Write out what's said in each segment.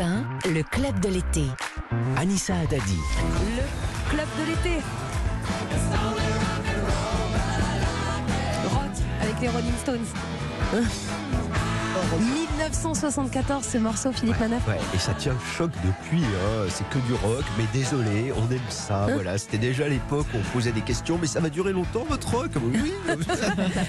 1, le club de l'été. Anissa Haddadi. Le club de l'été. Rock avec les Rolling Stones. 1974, ce morceau, Philippe Manœuvre. Ouais, et ça tient le choc depuis. hein. C'est que du rock, mais désolé, on aime ça. Voilà, c'était déjà l'époque où on posait des questions, mais ça va durer longtemps votre rock? Oui.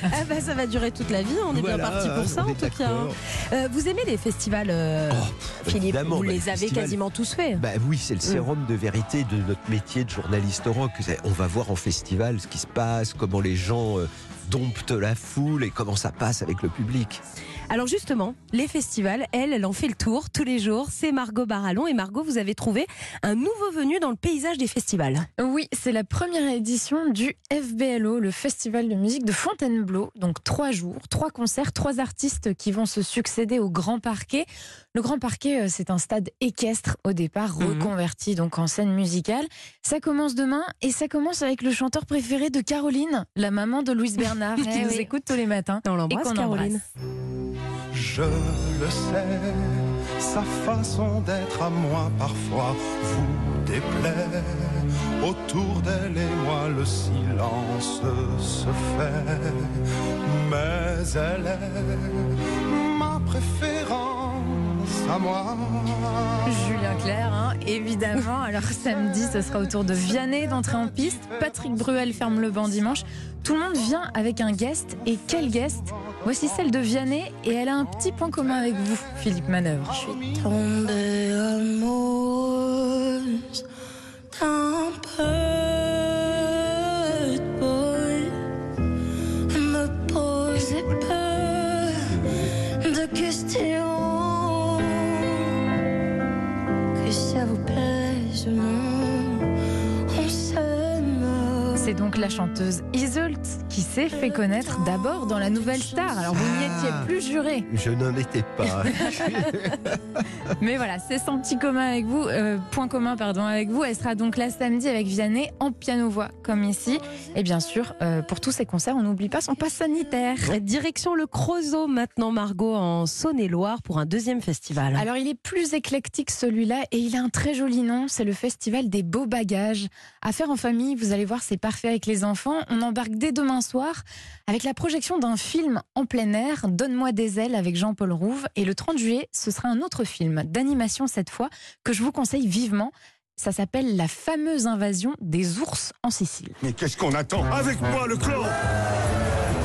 Ah bah ça va durer toute la vie, on est bien parti pour ça en tout cas. hein. Euh, vous aimez les festivals, euh, Oh, Philippe? Vous bah, les les avez festivals. quasiment tous faits. Bah oui, c'est le sérum de vérité de notre métier de journaliste rock. On va voir en festival ce qui se passe, comment les gens euh, domptent la foule et comment ça passe avec le public. Alors justement, les festivals, elle, elle en fait le tour tous les jours. C'est Margot Barallon. Et Margot, vous avez trouvé un nouveau venu dans le paysage des festivals. Oui, c'est la première édition du FBLO, le Festival de musique de Fontainebleau. Donc trois jours, trois concerts, trois artistes qui vont se succéder au Grand Parquet. Le Grand Parquet, euh, c'est un stade équestre au départ, Mhm. reconverti donc en scène musicale. Ça commence demain et ça commence avec le chanteur préféré de Caroline, la maman de Louise Bernard, qui Eh nous oui. écoute tous les matins. On l'embrasse, Caroline. embrasse. Je le sais, sa façon d'être à moi parfois vous déplaît. Autour d'elle et moi, le silence se fait. Mais elle est ma préférence à moi. Julien Clerc, hein, évidemment. Alors samedi, ce sera au tour de Vianney d'entrer en piste. Patrick Bruel ferme le banc dimanche. Tout le monde vient avec un guest. Et quel guest? Voici celle de Vianney et elle a un petit point commun avec vous, Philippe Manœuvre. tombée amoureuse d'un bad C'est donc la chanteuse Iseult qui s'est fait connaître d'abord dans la Nouvelle Star. Alors vous n'y étiez plus juré, Je n'en étais pas. mais voilà, c'est son petit commun avec vous, euh, point commun pardon avec vous. Elle sera donc là samedi avec Vianney en piano-voix comme ici. Et bien sûr, euh, pour tous ces concerts, on n'oublie pas son pass sanitaire. Direction le Creusot maintenant, Margot, en Saône-et-Loire pour un deuxième festival. Alors il est plus éclectique celui-là et il a un très joli nom, c'est le Festival des beaux bagages. À faire en famille, vous allez voir, c'est parfait avec les enfants. On embarque dès demain soir avec la projection d'un film en plein air, Donne-moi des ailes avec Jean-Paul Rouve. Et le 30 juillet, ce sera un autre film d'animation cette fois que je vous conseille vivement. Ça s'appelle La fameuse invasion des ours en Sicile. Mais qu'est-ce qu'on attend Avec moi, le clan?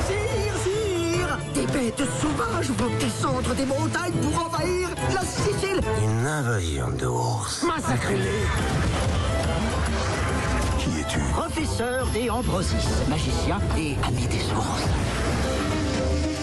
Sire, sire Des bêtes sauvages vont descendre des montagnes pour envahir la Sicile Une invasion d'ours. Massacrez-les Qui es-tu Professeur des Ambrosis, magicien et ami des ours.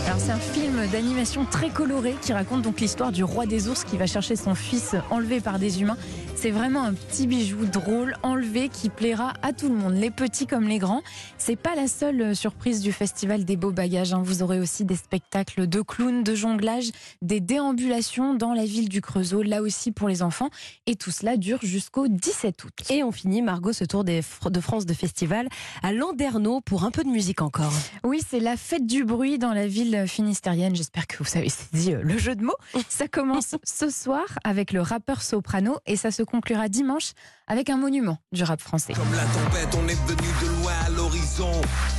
Alors c'est un film d'animation très coloré qui raconte donc l'histoire du roi des ours qui va chercher son fils enlevé par des humains. C'est vraiment un petit bijou drôle, enlevé, qui plaira à tout le monde, les petits comme les grands. C'est pas la seule euh, surprise du festival des beaux bagages. hein. Vous aurez aussi des spectacles de clowns, de jonglage, des déambulations dans la ville du Creusot, là aussi pour les enfants. Et tout cela dure jusqu'au 17 août. Et on finit, Margot, ce tour des de France de festival à Landerneau pour un peu de musique encore. Oui, c'est la fête du bruit dans la ville finistérienne. J'espère que vous savez saisi euh, le jeu de mots. Ça commence ce soir avec le rappeur soprano et ça se conclura dimanche avec un monument du rap français. Comme la tempête, on est venu de loin à l'horizon.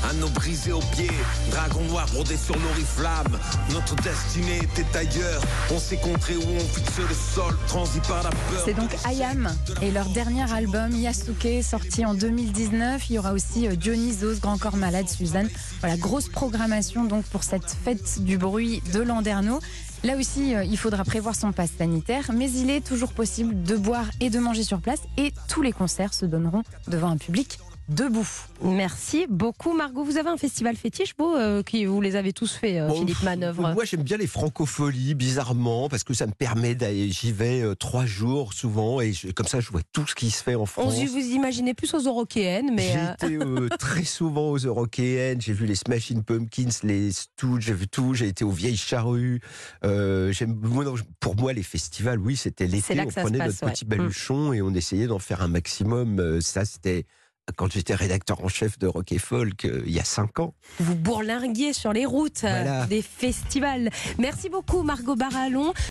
Un eau brisé aux pieds, dragon noir brodé sur l'oriflamme. Notre destinée était ailleurs. On s'est contré où on fixe le sol, transi par la peur. C'est donc Ayam et leur dernier album Yasuke sorti en 2019. Il y aura aussi euh, Dionysos, Grand Corps Malade, Suzanne. Voilà, grosse programmation donc pour cette fête du bruit de Landerneau. Là aussi, euh, il faudra prévoir son passe sanitaire, mais il est toujours possible de boire et de manger sur place et tous les concerts se donneront devant un public debout. Merci beaucoup, Margot. Vous avez un festival fétiche, vous, euh, qui vous les avez tous fait, euh, Bon, Philippe Manœuvre Moi, j'aime bien les francopholies, bizarrement, parce que ça me permet d'aller. J'y vais euh, trois jours souvent, et je- comme ça, je vois tout ce qui se fait en On France. se- vous imaginez plus aux Eurokéennes, mais. J'ai été très souvent aux Eurokéennes, j'ai vu les Smashing Pumpkins, les Stooges, j'ai vu tout, j'ai été aux Vieilles Charrues. J'aime- pour moi, les festivals, oui, c'était l'été, on prenait passe, notre petit ouais. Mm. baluchon et on essayait d'en faire un maximum. Ça, c'était quand j'étais rédacteur en chef de Rock et Folk euh, il y a cinq ans. vous bourlinguiez sur les routes euh, Voilà. des festivals. Merci beaucoup, Margot Barallon.